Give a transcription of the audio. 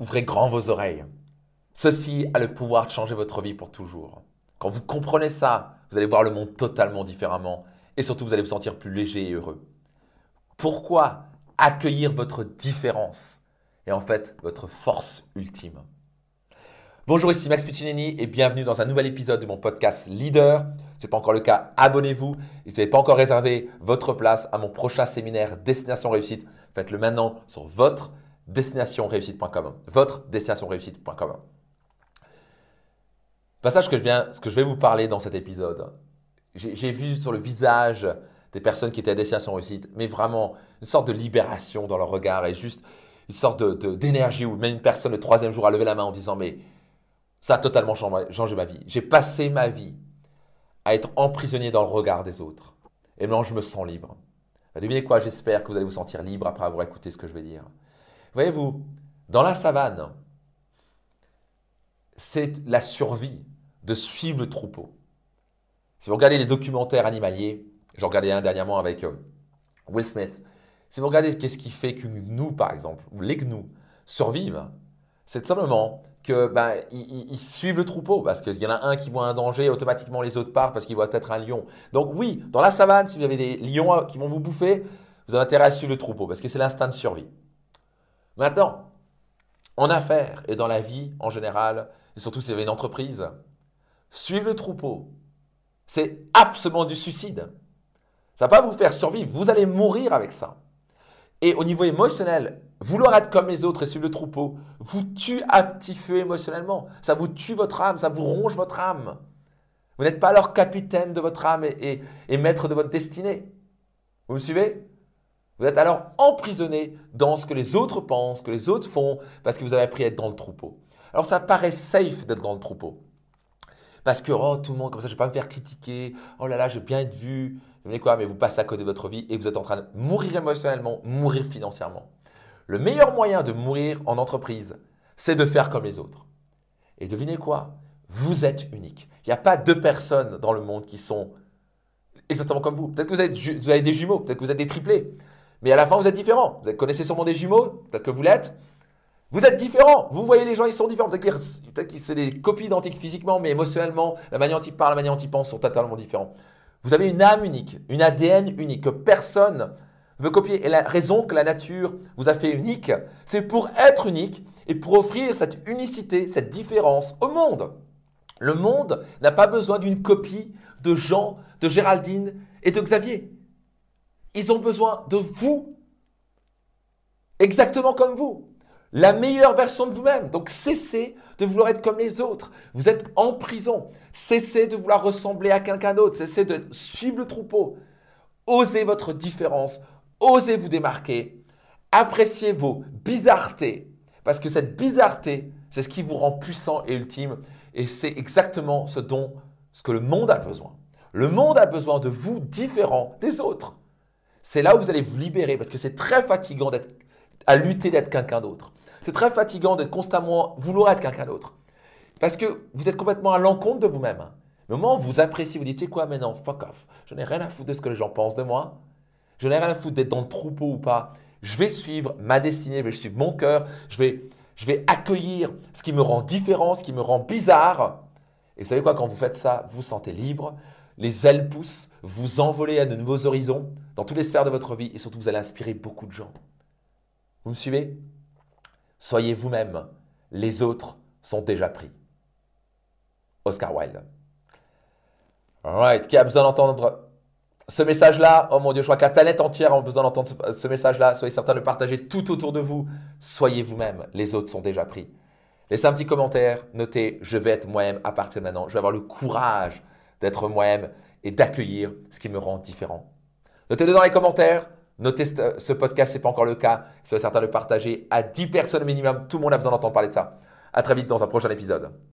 Ouvrez grand vos oreilles. Ceci a le pouvoir de changer votre vie pour toujours. Quand vous comprenez ça, vous allez voir le monde totalement différemment et surtout vous allez vous sentir plus léger et heureux. Pourquoi accueillir votre différence et en fait votre force ultime? Bonjour, ici Max Piccinini et bienvenue dans un nouvel épisode de mon podcast Leader. Ce n'est pas encore le cas, abonnez-vous. Si vous n'avez pas encore réservé votre place à mon prochain séminaire Destination Réussite, faites-le maintenant sur votre destinationreussite.com. Votre destinationreussite.com. Passage que je viens, ce que je vais vous parler dans cet épisode. J'ai vu sur le visage des personnes qui étaient à destination réussite, mais vraiment une sorte de libération dans leur regard et juste une sorte d'énergie où même une personne le troisième jour a levé la main en disant mais ça a totalement changé ma vie. J'ai passé ma vie à être emprisonné dans le regard des autres. Et maintenant je me sens libre. Devinez quoi, j'espère que vous allez vous sentir libre après avoir écouté ce que je vais dire. Voyez-vous, dans la savane, c'est la survie de suivre le troupeau. Si vous regardez les documentaires animaliers, j'en regardais un dernièrement avec euh, Will Smith, si vous regardez qu'est-ce qui fait que nous, par exemple, ou les gnous, survivent, c'est simplement que ben, ils, suivent le troupeau parce qu'il y en a un qui voit un danger, automatiquement les autres partent parce qu'il voit peut-être un lion. Donc oui, dans la savane, si vous avez des lions qui vont vous bouffer, vous avez intérêt à suivre le troupeau parce que c'est l'instinct de survie. Maintenant, en affaires et dans la vie en général, et surtout si vous avez une entreprise, suivre le troupeau, c'est absolument du suicide. Ça va pas vous faire survivre, vous allez mourir avec ça. Et au niveau émotionnel, vouloir être comme les autres et suivre le troupeau, vous tue à petit feu émotionnellement. Ça vous tue votre âme, ça vous ronge votre âme. Vous n'êtes pas alors capitaine de votre âme et, et maître de votre destinée. Vous me suivez? Vous êtes alors emprisonné dans ce que les autres pensent, que les autres font, parce que vous avez appris à être dans le troupeau. Alors ça paraît safe d'être dans le troupeau. Parce que, oh, tout le monde, comme ça, je ne vais pas me faire critiquer. Oh là là, je vais bien être vu. Voyez quoi Mais vous passez à côté de votre vie et vous êtes en train de mourir émotionnellement, mourir financièrement. Le meilleur moyen de mourir en entreprise, c'est de faire comme les autres. Et devinez quoi Vous êtes unique. Il n'y a pas deux personnes dans le monde qui sont exactement comme vous. Peut-être que vous avez, vous avez des jumeaux, peut-être que vous êtes des triplés. Mais à la fin, vous êtes différents. Vous connaissez sûrement des jumeaux, peut-être que vous l'êtes. Vous êtes différents. Vous voyez les gens, ils sont différents. Peut-être que c'est des copies identiques physiquement, mais émotionnellement, la manière dont ils parlent, la manière dont ils pensent sont totalement différents. Vous avez une âme unique, une ADN unique que personne ne veut copier. Et la raison que la nature vous a fait unique, c'est pour être unique et pour offrir cette unicité, cette différence au monde. Le monde n'a pas besoin d'une copie de Jean, de Géraldine et de Xavier. Ils ont besoin de vous. Exactement comme vous. La meilleure version de vous-même. Donc cessez de vouloir être comme les autres. Vous êtes en prison. Cessez de vouloir ressembler à quelqu'un d'autre. Cessez de suivre le troupeau. Osez votre différence. Osez vous démarquer. Appréciez vos bizarretés. Parce que cette bizarreté, c'est ce qui vous rend puissant et ultime. Et c'est exactement ce dont ce que le monde a besoin. Le monde a besoin de vous différents des autres. C'est là où vous allez vous libérer parce que c'est très fatigant d'être à lutter d'être quelqu'un d'autre. C'est très fatigant de constamment vouloir être quelqu'un d'autre. Parce que vous êtes complètement à l'encontre de vous-même. Le moment où vous appréciez, vous dites, c'est quoi maintenant, fuck off. Je n'ai rien à foutre de ce que les gens pensent de moi. Je n'ai rien à foutre d'être dans le troupeau ou pas. Je vais suivre ma destinée, je vais suivre mon cœur. Je vais, je vais accueillir ce qui me rend différent, ce qui me rend bizarre. Et vous savez quoi, quand vous faites ça, vous vous sentez libre, les ailes poussent, vous envolez à de nouveaux horizons dans toutes les sphères de votre vie et surtout vous allez inspirer beaucoup de gens. Vous me suivez? Soyez vous-même, les autres sont déjà pris. Oscar Wilde. Alright, qui a besoin d'entendre ce message-là? Oh mon Dieu, je crois que la planète entière a besoin d'entendre ce, message-là. Soyez certain de le partager tout autour de vous. Soyez vous-même, les autres sont déjà pris. Laissez un petit commentaire, notez je vais être moi-même à partir de maintenant. Je vais avoir le courage d'être moi-même et d'accueillir ce qui me rend différent. Notez-le dans les commentaires. Notez ce podcast, ce n'est pas encore le cas. Soyez certain de le partager à 10 personnes minimum. Tout le monde a besoin d'entendre parler de ça. À très vite dans un prochain épisode.